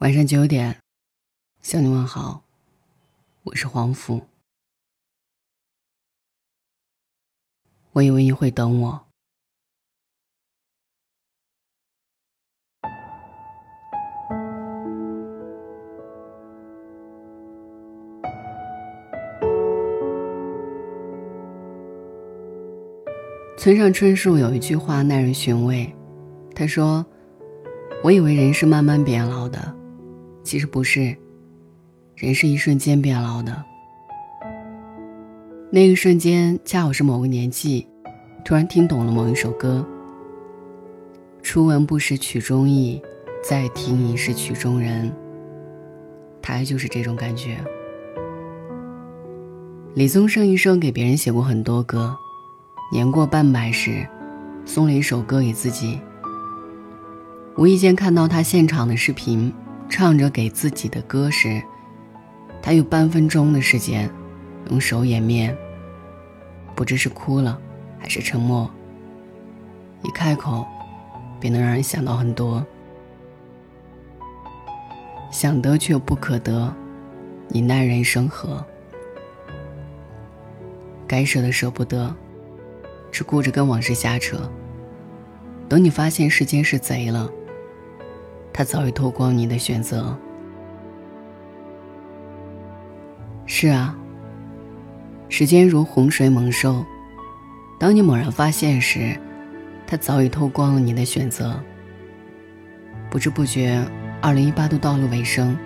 晚上九点，向你问好，我是黄甫。我以为你会等我。村上春树有一句话耐人寻味，他说：“我以为人是慢慢变老的，其实不是，人是一瞬间变老的。那一瞬间恰好是某个年纪，突然听懂了某一首歌。初闻不识曲中意，再听已是曲中人。大概就是这种感觉。”李宗盛一生给别人写过很多歌。年过半百时，送了一首歌给自己。无意间看到他现场的视频，唱着给自己的歌时，他有半分钟的时间，用手掩面。不知是哭了，还是沉默。一开口，便能让人想到很多。想得却不可得，你奈人生何？该舍的舍不得。只顾着跟往事瞎扯，等你发现时间是贼了，他早已偷光你的选择。是啊，时间如洪水猛兽，当你猛然发现时，他早已偷光了你的选择。不知不觉，二零一八都到了尾声，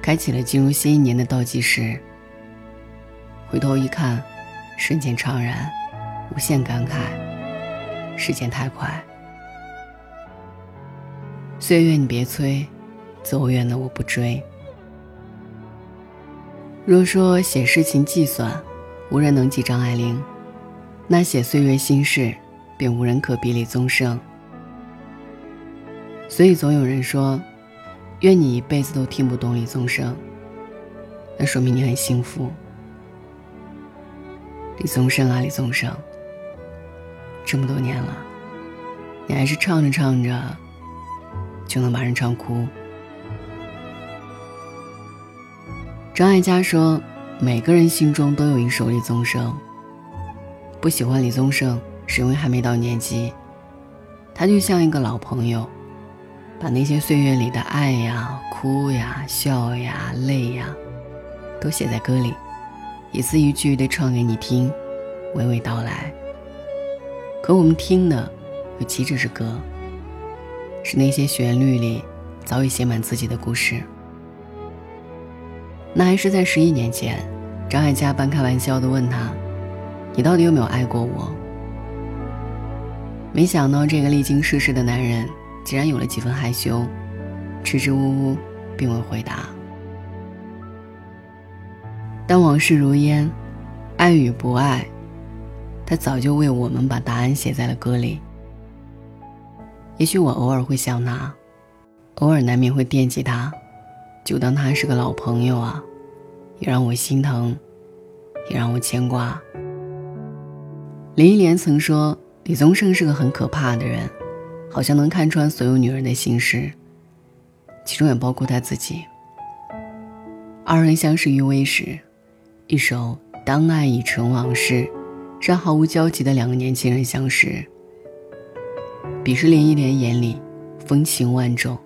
开启了进入新一年的倒计时。回头一看，瞬间怅然。无限感慨，时间太快。岁月你别催，走远的我不追。若说写诗情计算，无人能及张爱玲，那写岁月心事，便无人可比李宗盛。所以总有人说，愿你一辈子都听不懂李宗盛，那说明你很幸福。李宗盛啊，李宗盛。这么多年了，你还是唱着唱着就能把人唱哭。张艾嘉说：“每个人心中都有一首李宗盛。不喜欢李宗盛，是因为还没到年纪。他就像一个老朋友，把那些岁月里的爱呀、哭呀、笑呀、泪呀，都写在歌里，一字一句的唱给你听，娓娓道来。”可我们听的，又岂止是歌？是那些旋律里早已写满自己的故事。那还是在十一年前，张艾嘉半开玩笑的问他：“你到底有没有爱过我？”没想到这个历经世事的男人，竟然有了几分害羞，支支吾吾，并未回答。但往事如烟，爱与不爱。他早就为我们把答案写在了歌里。也许我偶尔会想他，偶尔难免会惦记他，就当他是个老朋友啊，也让我心疼，也让我牵挂。林忆莲曾说，李宗盛是个很可怕的人，好像能看穿所有女人的心事，其中也包括他自己。二人相识于微时，一首《当爱已成往事》。让毫无交集的两个年轻人相识。彼时林忆莲眼里风情万种，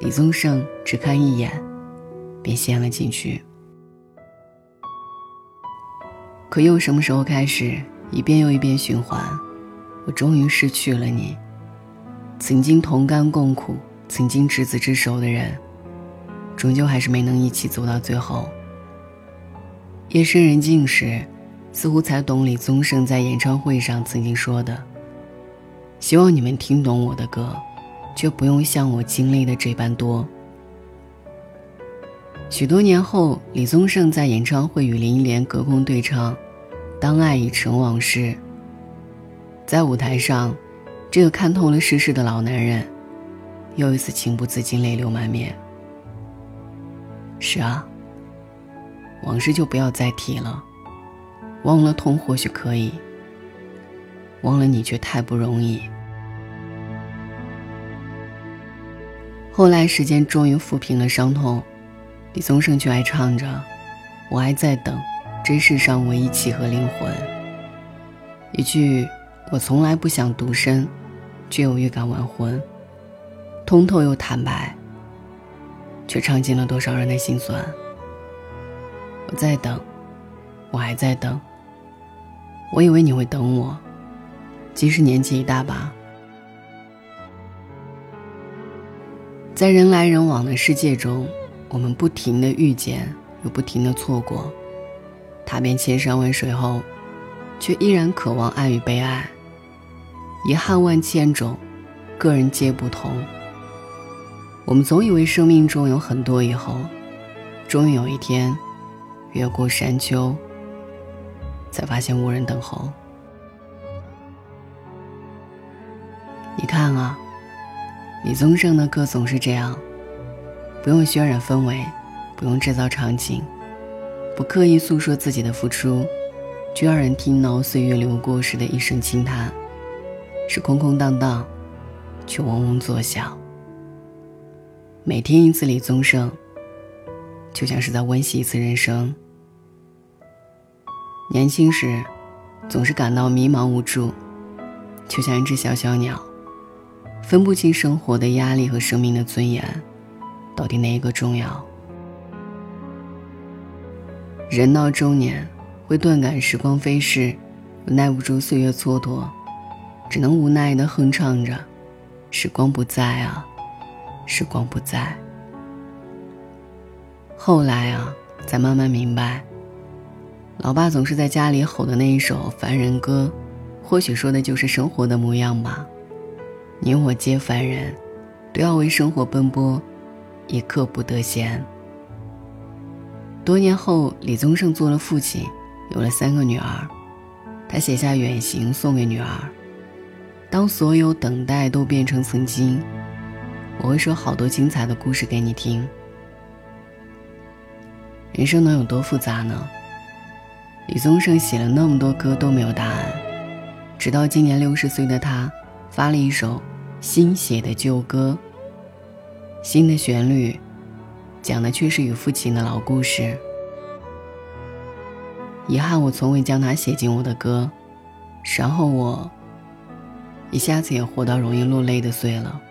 李宗盛只看一眼，便陷了进去。可又什么时候开始，一遍又一遍循环，我终于失去了你。曾经同甘共苦，曾经执子之手的人，终究还是没能一起走到最后。夜深人静时。似乎才懂李宗盛在演唱会上曾经说的：“希望你们听懂我的歌，却不用像我经历的这般多。”许多年后，李宗盛在演唱会与林忆莲隔空对唱《当爱已成往事》。在舞台上，这个看透了世事的老男人，又一次情不自禁泪流满面。是啊，往事就不要再提了。忘了痛或许可以，忘了你却太不容易。后来时间终于抚平了伤痛，李宗盛却还唱着：“我还在等，这世上唯一契合灵魂。”一句我从来不想独身，却有预感完婚，通透又坦白，却唱尽了多少人的心酸。我在等，我还在等。我以为你会等我，即使年纪一大把。在人来人往的世界中，我们不停的遇见，又不停的错过，踏遍千山万水后，却依然渴望爱与被爱。遗憾万千种，个人皆不同。我们总以为生命中有很多以后，终于有一天，越过山丘，才发现无人等候。你看啊。李宗盛的歌总是这样，不用渲染氛围，不用制造场景，不刻意诉说自己的付出，却让人听到岁月流过时的一声轻叹，是空空荡荡，却嗡嗡作响。每听一次李宗盛，就像是在温习一次人生。年轻时，总是感到迷茫无助，就像一只小小鸟。分不清生活的压力和生命的尊严，到底哪一个重要？人到中年，会顿感时光飞逝，耐不住岁月蹉跎，只能无奈的哼唱着：“时光不在啊，时光不在。”后来啊，才慢慢明白，老爸总是在家里吼的那一首《凡人歌》，或许说的就是生活的模样吧。你我皆凡人，都要为生活奔波，一刻不得闲。多年后，李宗盛做了父亲，有了三个女儿，他写下《远行》送给女儿。当所有等待都变成曾经，我会说好多精彩的故事给你听。人生能有多复杂呢？李宗盛写了那么多歌都没有答案，直到今年六十岁的他，发了一首。新写的旧歌，新的旋律，讲的却是与父亲的老故事。遗憾，我从未将它写进我的歌，然后我一下子也活到容易落泪的岁了。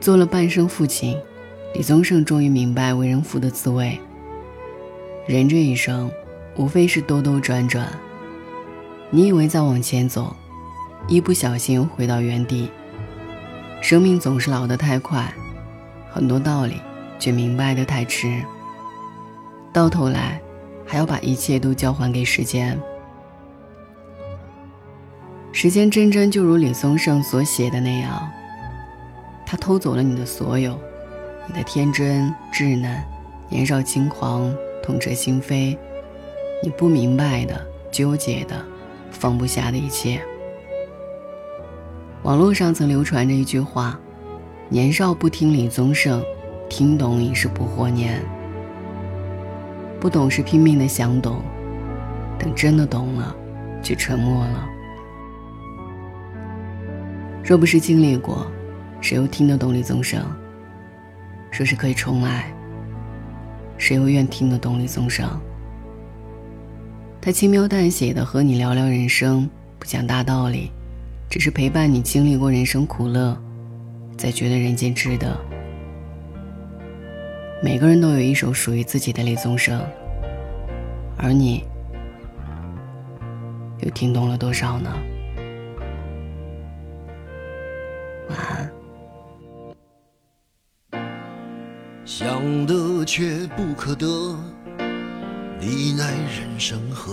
做了半生父亲，李宗盛终于明白为人父的滋味。人这一生，无非是兜兜转转，你以为在往前走。一不小心回到原地。生命总是老得太快，很多道理却明白的太迟。到头来，还要把一切都交还给时间。时间真真就如李宗盛所写的那样，他偷走了你的所有，你的天真稚嫩、年少轻狂、痛彻心扉，你不明白的、纠结的、放不下的一切。网络上曾流传着一句话：“年少不听李宗盛，听懂已是不惑年。”不懂是拼命的想懂，等真的懂了，却沉默了。若不是经历过，谁又听得懂李宗盛？说是可以重来，谁又愿听得懂李宗盛？他轻描淡写的和你聊聊人生，不讲大道理。只是陪伴你经历过人生苦乐，才觉得人间值得。每个人都有一首属于自己的李宗盛，而你又听懂了多少呢？晚安。想得却不可得，你奈人生何？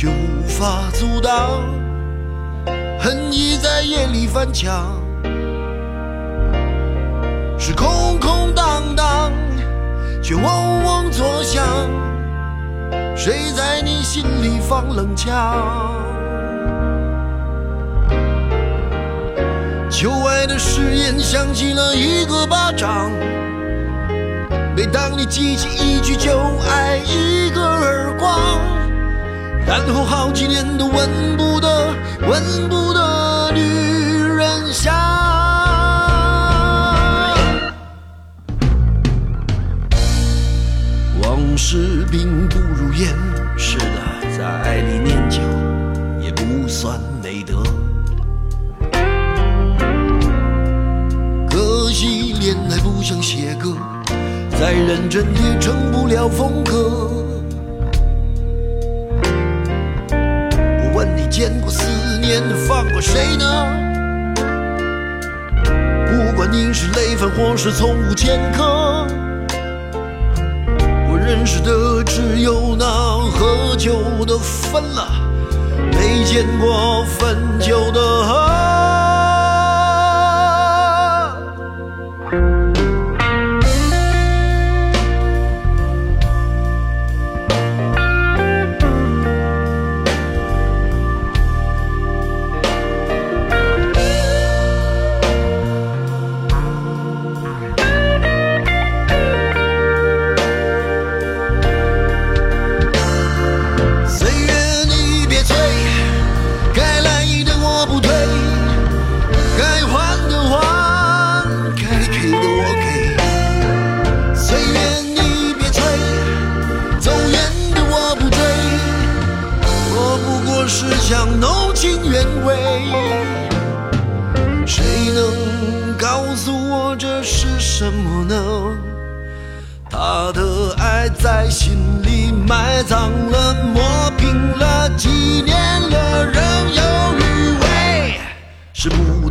却无法阻挡恨意在夜里翻墙。是空空荡荡，却嗡嗡作响。谁在你心里放冷枪？旧爱的誓言响起了一个巴掌。每当你记起一句就爱，一个耳光，然后好几年都闻不得、闻不得女人香。往事并不如烟，是的，在爱里念旧也不算美德。可惜恋爱不像写歌。再认真也成不了风格。年放过谁呢？不管你是累犯或是从无前科，我认识的只有那喝酒的分了，没见过分酒的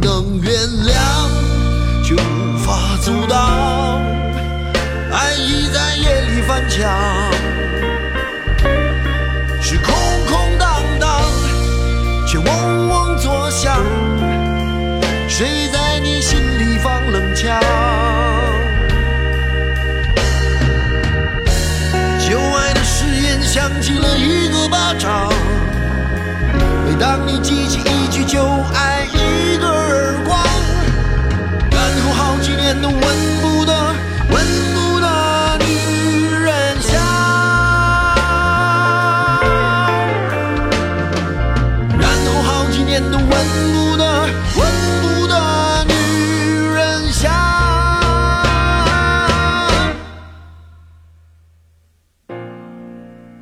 能原谅，却无法阻挡，爱意在夜里翻墙。是空空荡荡，却嗡嗡作响谁在你心里放冷枪？旧爱的誓言响起了一个巴掌。每当你记起一句旧爱，